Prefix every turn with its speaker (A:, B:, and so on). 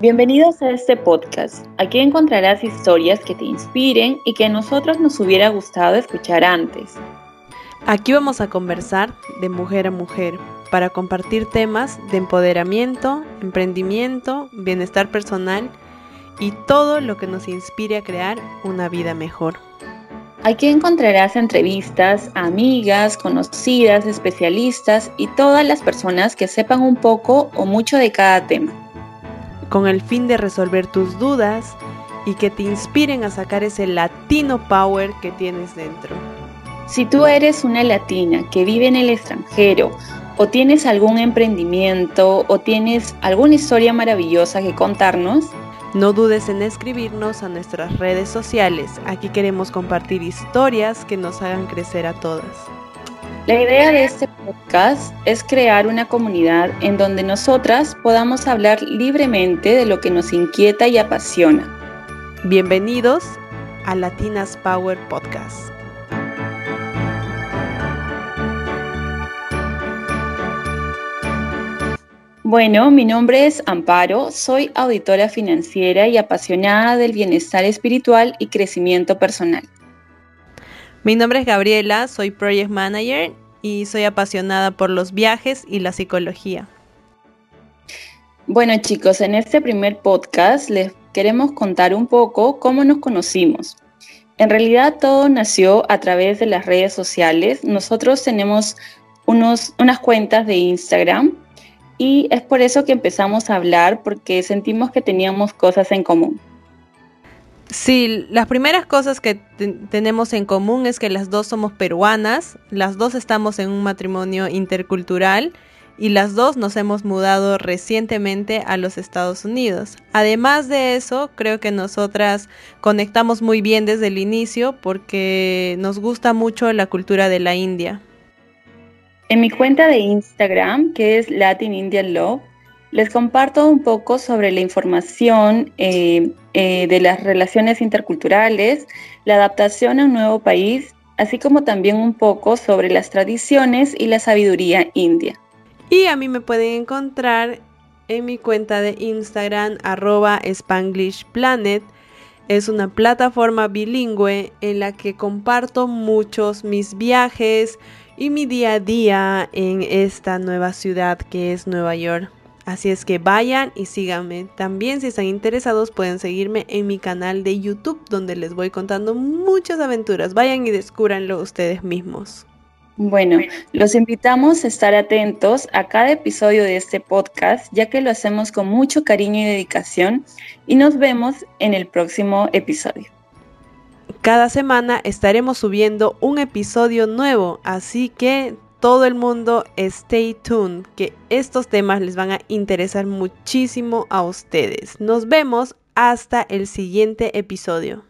A: Bienvenidos a este podcast. Aquí encontrarás historias que te inspiren y que a nosotros nos hubiera gustado escuchar antes.
B: Aquí vamos a conversar de mujer a mujer para compartir temas de empoderamiento, emprendimiento, bienestar personal y todo lo que nos inspire a crear una vida mejor.
A: Aquí encontrarás entrevistas amigas, conocidas, especialistas y todas las personas que sepan un poco o mucho de cada tema
B: con el fin de resolver tus dudas y que te inspiren a sacar ese latino power que tienes dentro.
A: Si tú eres una latina que vive en el extranjero o tienes algún emprendimiento o tienes alguna historia maravillosa que contarnos,
B: no dudes en escribirnos a nuestras redes sociales. Aquí queremos compartir historias que nos hagan crecer a todas.
A: La idea de este podcast es crear una comunidad en donde nosotras podamos hablar libremente de lo que nos inquieta y apasiona.
B: Bienvenidos a Latinas Power Podcast.
A: Bueno, mi nombre es Amparo, soy auditora financiera y apasionada del bienestar espiritual y crecimiento personal.
B: Mi nombre es Gabriela, soy Project Manager y soy apasionada por los viajes y la psicología.
A: Bueno chicos, en este primer podcast les queremos contar un poco cómo nos conocimos. En realidad todo nació a través de las redes sociales. Nosotros tenemos unos, unas cuentas de Instagram y es por eso que empezamos a hablar porque sentimos que teníamos cosas en común.
B: Sí, las primeras cosas que tenemos en común es que las dos somos peruanas, las dos estamos en un matrimonio intercultural y las dos nos hemos mudado recientemente a los Estados Unidos. Además de eso, creo que nosotras conectamos muy bien desde el inicio porque nos gusta mucho la cultura de la India.
A: En mi cuenta de Instagram, que es Latin Indian Love, les comparto un poco sobre la información eh, eh, de las relaciones interculturales, la adaptación a un nuevo país, así como también un poco sobre las tradiciones y la sabiduría india.
B: Y a mí me pueden encontrar en mi cuenta de Instagram arroba spanglishplanet. Es una plataforma bilingüe en la que comparto muchos mis viajes y mi día a día en esta nueva ciudad que es Nueva York. Así es que vayan y síganme. También si están interesados pueden seguirme en mi canal de YouTube donde les voy contando muchas aventuras. Vayan y descúbranlo ustedes mismos.
A: Bueno, los invitamos a estar atentos a cada episodio de este podcast, ya que lo hacemos con mucho cariño y dedicación, y nos vemos en el próximo episodio.
B: Cada semana estaremos subiendo un episodio nuevo, así que todo el mundo stay tuned, que estos temas les van a interesar muchísimo a ustedes. Nos vemos hasta el siguiente episodio.